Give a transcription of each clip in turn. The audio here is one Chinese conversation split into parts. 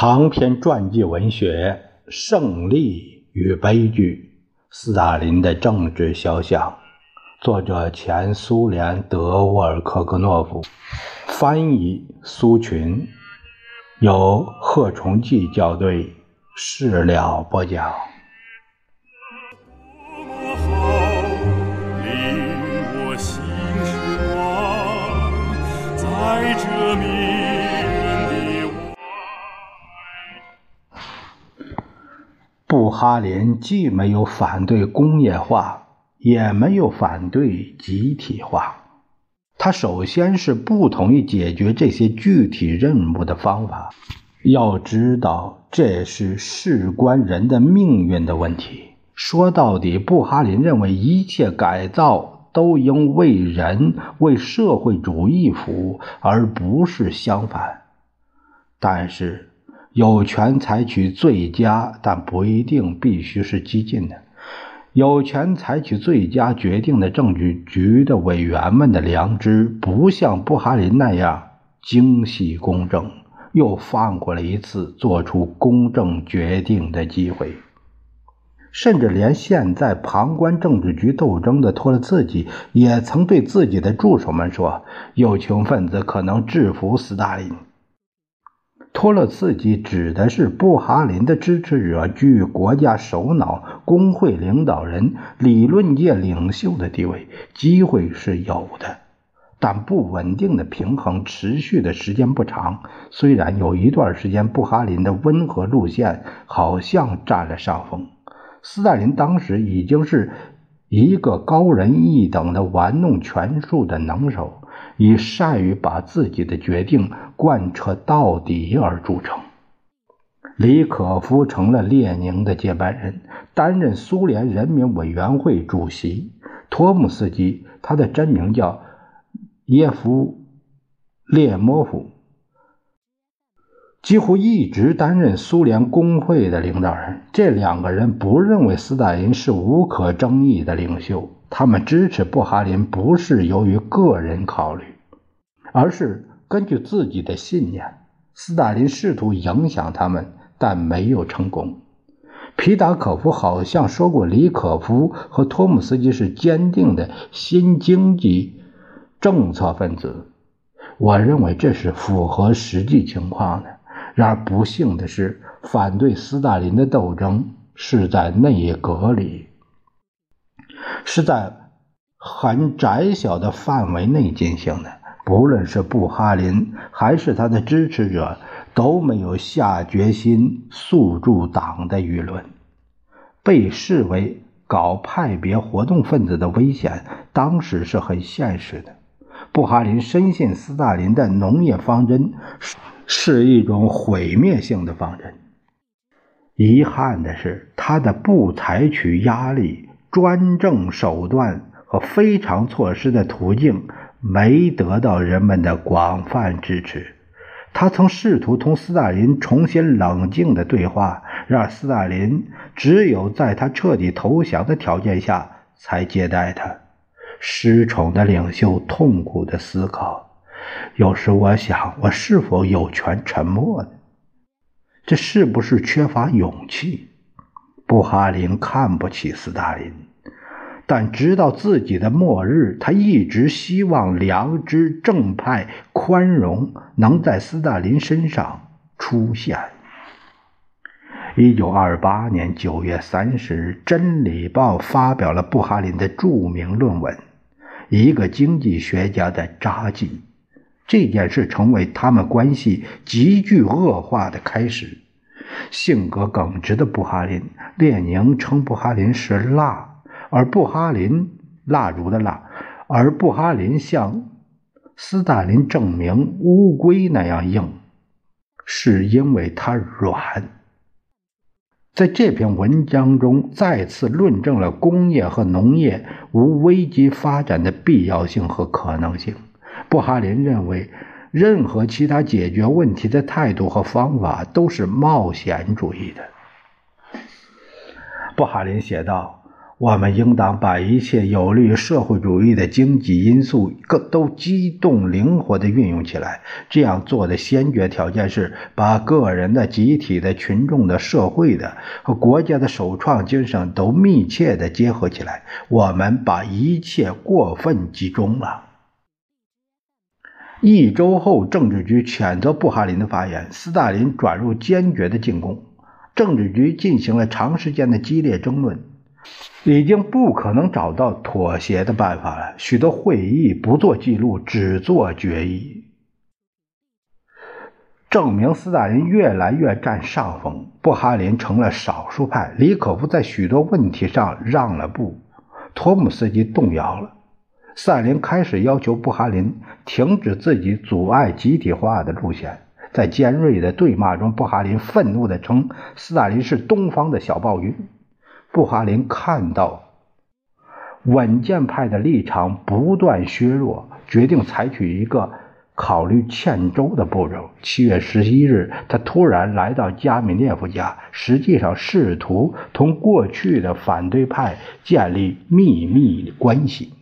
长篇传记文学《胜利与悲剧：斯大林的政治肖像》，作者前苏联德沃尔科格诺夫，翻译苏群，由贺崇济校对，事了播讲。在这哈林既没有反对工业化，也没有反对集体化。他首先是不同意解决这些具体任务的方法。要知道，这是事关人的命运的问题。说到底，布哈林认为一切改造都应为人、为社会主义服务，而不是相反。但是。有权采取最佳，但不一定必须是激进的。有权采取最佳决定的政治局的委员们的良知，不像布哈林那样精细公正，又放过了一次做出公正决定的机会。甚至连现在旁观政治局斗争的托勒茨基，也曾对自己的助手们说：“右倾分子可能制服斯大林。”托洛茨基指的是布哈林的支持者居于国家首脑、工会领导人、理论界领袖的地位，机会是有的，但不稳定的平衡持续的时间不长。虽然有一段时间布哈林的温和路线好像占了上风，斯大林当时已经是一个高人一等的玩弄权术的能手。以善于把自己的决定贯彻到底而著称。李可夫成了列宁的接班人，担任苏联人民委员会主席。托姆斯基，他的真名叫耶夫列莫夫，几乎一直担任苏联工会的领导人。这两个人不认为斯大林是无可争议的领袖。他们支持布哈林不是由于个人考虑，而是根据自己的信念。斯大林试图影响他们，但没有成功。皮达可夫好像说过，李可夫和托姆斯基是坚定的新经济政策分子。我认为这是符合实际情况的。然而不幸的是，反对斯大林的斗争是在内阁里。是在很窄小的范围内进行的。不论是布哈林还是他的支持者，都没有下决心诉诸党的舆论。被视为搞派别活动分子的危险，当时是很现实的。布哈林深信斯大林的农业方针是是一种毁灭性的方针。遗憾的是，他的不采取压力。专政手段和非常措施的途径没得到人们的广泛支持。他曾试图同斯大林重新冷静的对话，让斯大林只有在他彻底投降的条件下才接待他。失宠的领袖痛苦的思考：有时我想，我是否有权沉默呢？这是不是缺乏勇气？布哈林看不起斯大林，但直到自己的末日，他一直希望良知、正派、宽容能在斯大林身上出现。一九二八年九月三十日，《真理报》发表了布哈林的著名论文《一个经济学家的札记》，这件事成为他们关系急剧恶化的开始。性格耿直的布哈林，列宁称布哈林是蜡，而布哈林蜡烛的蜡，而布哈林向斯大林证明乌龟那样硬，是因为他软。在这篇文章中，再次论证了工业和农业无危机发展的必要性和可能性。布哈林认为。任何其他解决问题的态度和方法都是冒险主义的。布哈林写道：“我们应当把一切有利于社会主义的经济因素各都机动灵活地运用起来。这样做的先决条件是把个人的、集体的、群众的、社会的和国家的首创精神都密切地结合起来。我们把一切过分集中了。一周后，政治局谴责布哈林的发言，斯大林转入坚决的进攻。政治局进行了长时间的激烈争论。已经不可能找到妥协的办法了。许多会议不做记录，只做决议，证明斯大林越来越占上风，布哈林成了少数派。李可夫在许多问题上让了步，托姆斯基动摇了。斯大林开始要求布哈林停止自己阻碍集体化的路线。在尖锐的对骂中，布哈林愤怒地称斯大林是东方的小暴君。布哈林看到稳健派的立场不断削弱，决定采取一个考虑欠周的步骤。七月十一日，他突然来到加米涅夫家，实际上试图同过去的反对派建立秘密关系。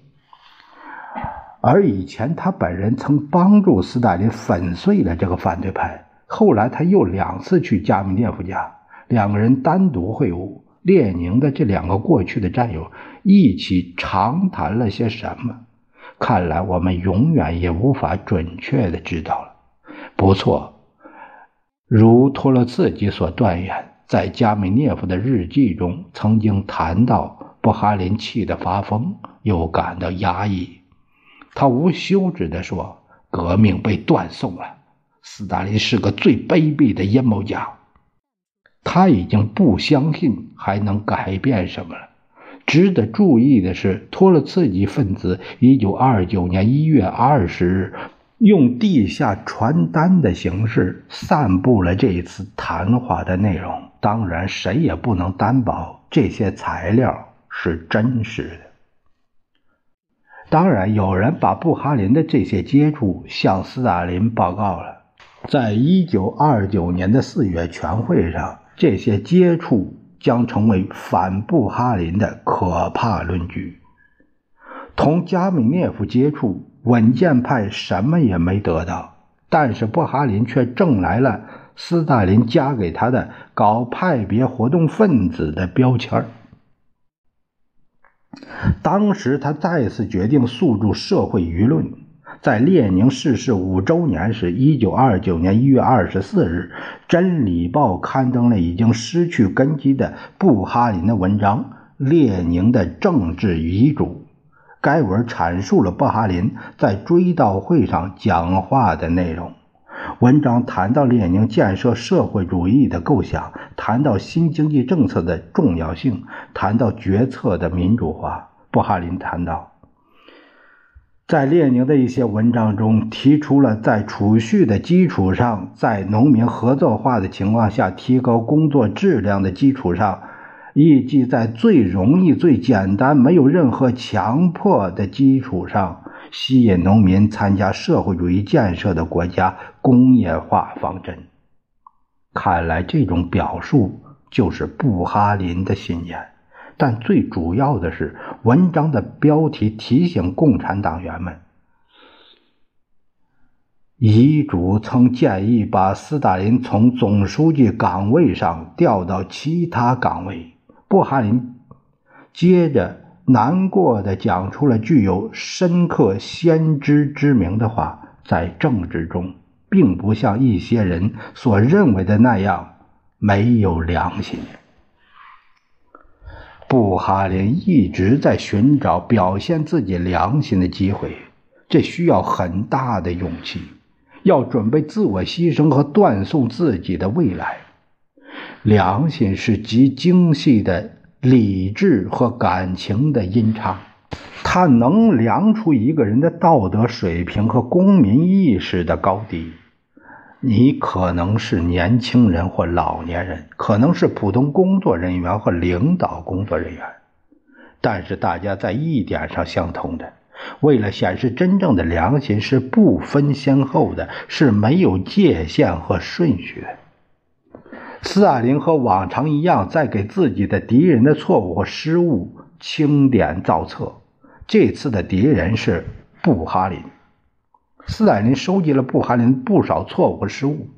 而以前，他本人曾帮助斯大林粉碎了这个反对派。后来，他又两次去加米涅夫家，两个人单独会晤。列宁的这两个过去的战友一起长谈了些什么？看来我们永远也无法准确的知道了。不错，如托洛茨基所断言，在加米涅夫的日记中曾经谈到，布哈林气得发疯，又感到压抑。他无休止地说：“革命被断送了，斯大林是个最卑鄙的阴谋家。”他已经不相信还能改变什么了。值得注意的是，托洛茨基分子1929年1月20日用地下传单的形式散布了这一次谈话的内容。当然，谁也不能担保这些材料是真实的。当然，有人把布哈林的这些接触向斯大林报告了。在1929年的四月全会上。这些接触将成为反布哈林的可怕论据。同加米涅夫接触，稳健派什么也没得到，但是布哈林却挣来了斯大林加给他的搞派别活动分子的标签当时他再次决定诉诸社会舆论。在列宁逝世五周年时，一九二九年一月二十四日，《真理报》刊登了已经失去根基的布哈林的文章《列宁的政治遗嘱》。该文阐述了布哈林在追悼会上讲话的内容。文章谈到列宁建设社会主义的构想，谈到新经济政策的重要性，谈到决策的民主化。布哈林谈到。在列宁的一些文章中，提出了在储蓄的基础上，在农民合作化的情况下提高工作质量的基础上，以及在最容易、最简单、没有任何强迫的基础上，吸引农民参加社会主义建设的国家工业化方针。看来，这种表述就是布哈林的信念。但最主要的是，文章的标题提醒共产党员们：遗嘱曾建议把斯大林从总书记岗位上调到其他岗位。布哈林接着难过的讲出了具有深刻先知之明的话：在政治中，并不像一些人所认为的那样没有良心。布哈林一直在寻找表现自己良心的机会，这需要很大的勇气，要准备自我牺牲和断送自己的未来。良心是极精细的理智和感情的音差，它能量出一个人的道德水平和公民意识的高低。你可能是年轻人或老年人，可能是普通工作人员或领导工作人员，但是大家在一点上相同的：为了显示真正的良心是不分先后的，是没有界限和顺序的。斯大林和往常一样，在给自己的敌人的错误和失误清点造册。这次的敌人是布哈林。斯大林收集了布哈林不少错误和失误。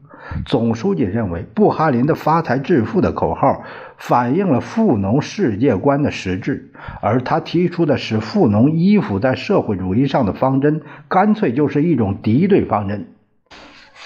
总书记认为，布哈林的“发财致富”的口号反映了富农世界观的实质，而他提出的使富农依附在社会主义上的方针，干脆就是一种敌对方针。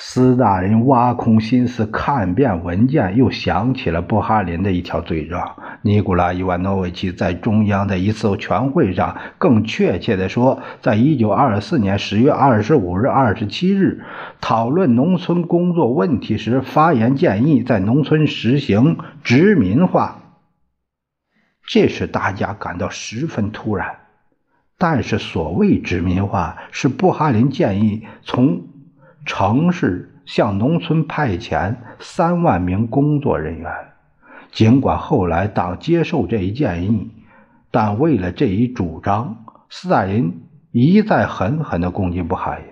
斯大林挖空心思看遍文件，又想起了布哈林的一条罪状。尼古拉·伊万诺维奇在中央的一次全会上，更确切地说，在1924年10月25日、27日讨论农村工作问题时，发言建议在农村实行殖民化。这使大家感到十分突然。但是，所谓殖民化，是布哈林建议从。城市向农村派遣三万名工作人员。尽管后来党接受这一建议，但为了这一主张，斯大林一再狠狠地攻击布哈林。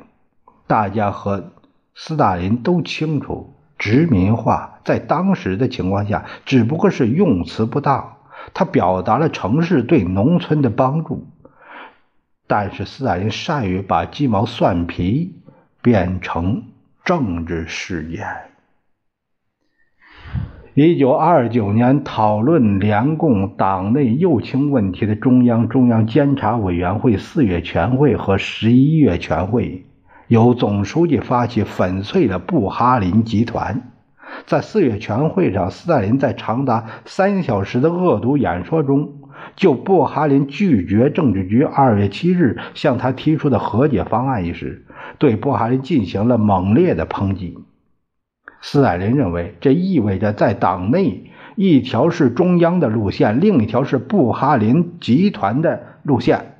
大家和斯大林都清楚，殖民化在当时的情况下只不过是用词不当，它表达了城市对农村的帮助。但是斯大林善于把鸡毛蒜皮。变成政治事件。一九二九年，讨论联共党内右倾问题的中央中央监察委员会四月全会和十一月全会，由总书记发起粉碎了布哈林集团。在四月全会上，斯大林在长达三小时的恶毒演说中，就布哈林拒绝政治局二月七日向他提出的和解方案一事。对布哈林进行了猛烈的抨击。斯大林认为，这意味着在党内一条是中央的路线，另一条是布哈林集团的路线。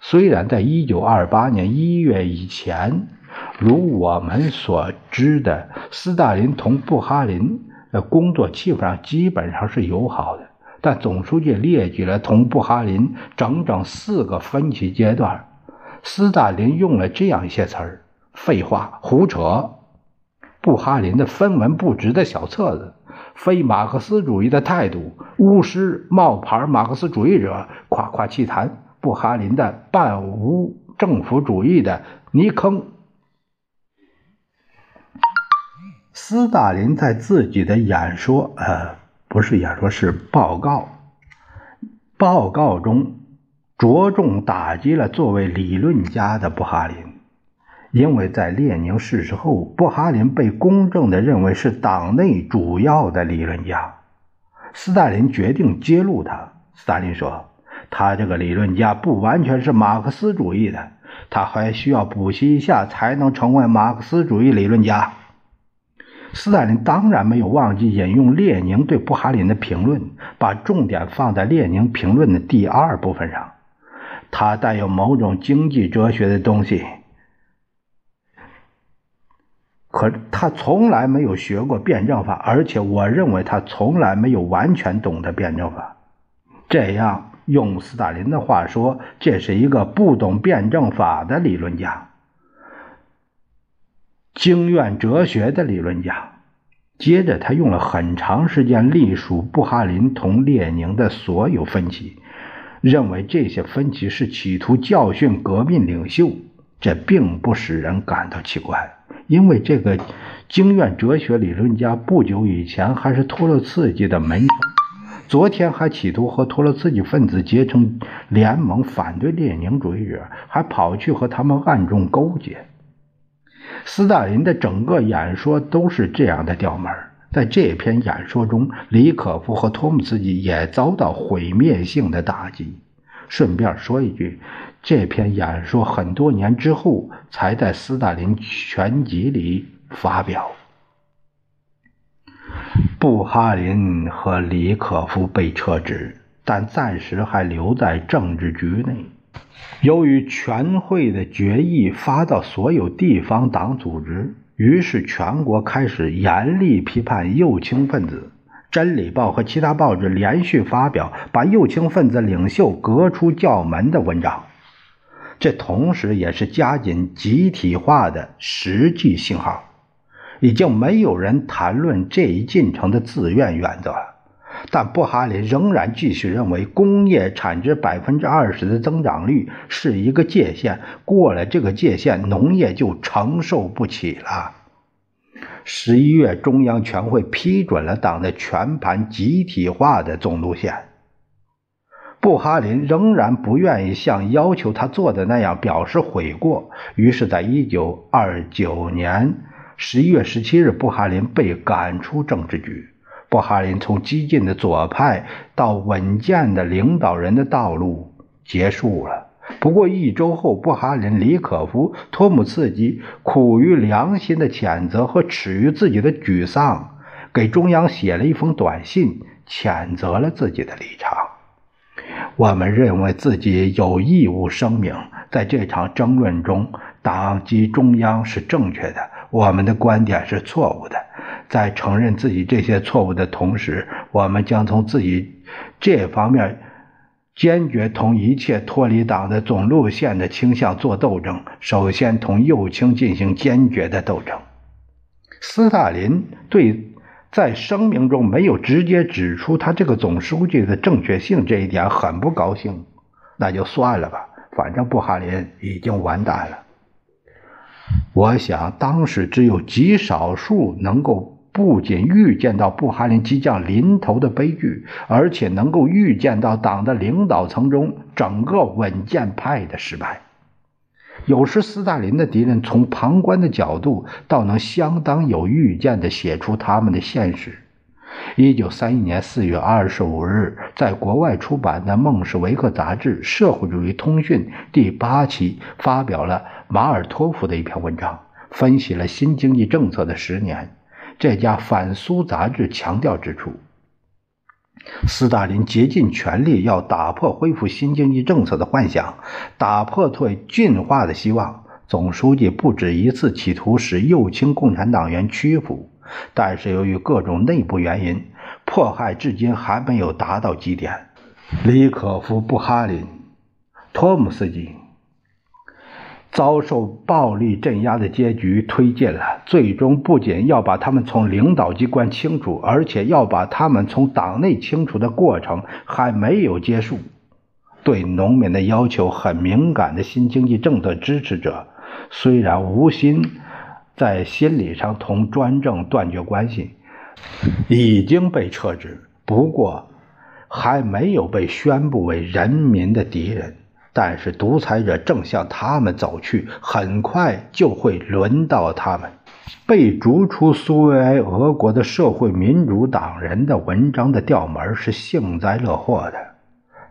虽然在1928年1月以前，如我们所知的，斯大林同布哈林的工作气氛上基本上是友好的，但总书记列举了同布哈林整整四个分歧阶段。斯大林用了这样一些词儿：废话、胡扯、布哈林的分文不值的小册子、非马克思主义的态度、巫师、冒牌马克思主义者、夸夸其谈、布哈林的半无政府主义的泥坑。斯大林在自己的演说，呃，不是演说，是报告，报告中。着重打击了作为理论家的布哈林，因为在列宁逝世后，布哈林被公正地认为是党内主要的理论家。斯大林决定揭露他。斯大林说：“他这个理论家不完全是马克思主义的，他还需要补习一下才能成为马克思主义理论家。”斯大林当然没有忘记引用列宁对布哈林的评论，把重点放在列宁评论的第二部分上。他带有某种经济哲学的东西，可他从来没有学过辩证法，而且我认为他从来没有完全懂得辩证法。这样用斯大林的话说，这是一个不懂辩证法的理论家，经院哲学的理论家。接着，他用了很长时间隶属布哈林同列宁的所有分歧。认为这些分歧是企图教训革命领袖，这并不使人感到奇怪，因为这个经院哲学理论家不久以前还是托洛茨基的门生，昨天还企图和托洛茨基分子结成联盟反对列宁主义者，还跑去和他们暗中勾结。斯大林的整个演说都是这样的调门在这篇演说中，李可夫和托姆斯基也遭到毁灭性的打击。顺便说一句，这篇演说很多年之后才在《斯大林全集》里发表。布哈林和李可夫被撤职，但暂时还留在政治局内。由于全会的决议发到所有地方党组织。于是，全国开始严厉批判右倾分子。《真理报》和其他报纸连续发表把右倾分子领袖革出教门的文章，这同时也是加紧集体化的实际信号。已经没有人谈论这一进程的自愿原则了。但布哈林仍然继续认为，工业产值百分之二十的增长率是一个界限，过了这个界限，农业就承受不起了。十一月，中央全会批准了党的全盘集体化的总路线。布哈林仍然不愿意像要求他做的那样表示悔过，于是，在一九二九年十一月十七日，布哈林被赶出政治局。布哈林从激进的左派到稳健的领导人的道路结束了。不过一周后，布哈林、李可夫、托姆茨基苦于良心的谴责和耻于自己的沮丧，给中央写了一封短信，谴责了自己的立场。我们认为自己有义务声明，在这场争论中，党及中央是正确的，我们的观点是错误的。在承认自己这些错误的同时，我们将从自己这方面坚决同一切脱离党的总路线的倾向做斗争。首先，同右倾进行坚决的斗争。斯大林对在声明中没有直接指出他这个总书记的正确性这一点很不高兴。那就算了吧，反正布哈林已经完蛋了。我想，当时只有极少数能够。不仅预见到布哈林即将临头的悲剧，而且能够预见到党的领导层中整个稳健派的失败。有时，斯大林的敌人从旁观的角度，倒能相当有预见地写出他们的现实。一九三一年四月二十五日，在国外出版的《孟什维克杂志·社会主义通讯》第八期发表了马尔托夫的一篇文章，分析了新经济政策的十年。这家反苏杂志强调指出，斯大林竭尽全力要打破恢复新经济政策的幻想，打破对进化的希望。总书记不止一次企图使右倾共产党员屈服，但是由于各种内部原因，迫害至今还没有达到极点。李可夫、布哈林、托姆斯基。遭受暴力镇压的结局推进了，最终不仅要把他们从领导机关清除，而且要把他们从党内清除的过程还没有结束。对农民的要求很敏感的新经济政策支持者，虽然无心在心理上同专政断绝关系，已经被撤职，不过还没有被宣布为人民的敌人。但是独裁者正向他们走去，很快就会轮到他们。被逐出苏维埃俄国的社会民主党人的文章的调门是幸灾乐祸的。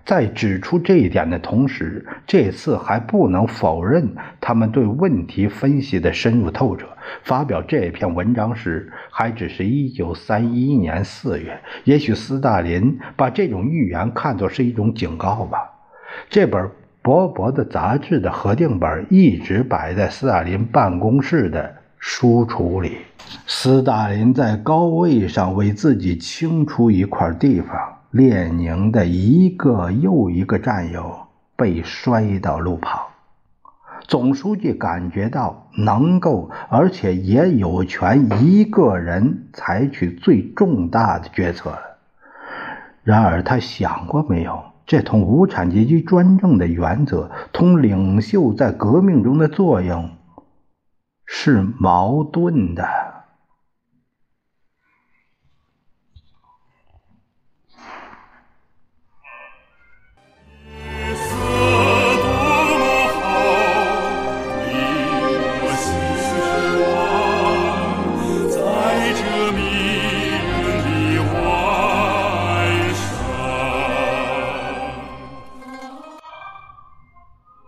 在指出这一点的同时，这次还不能否认他们对问题分析的深入透彻。发表这篇文章时，还只是一九三一年四月。也许斯大林把这种预言看作是一种警告吧。这本。薄薄的杂志的核定本一直摆在斯大林办公室的书橱里。斯大林在高位上为自己清出一块地方。列宁的一个又一个战友被摔到路旁。总书记感觉到能够，而且也有权一个人采取最重大的决策了。然而，他想过没有？这同无产阶级专政的原则，同领袖在革命中的作用是矛盾的。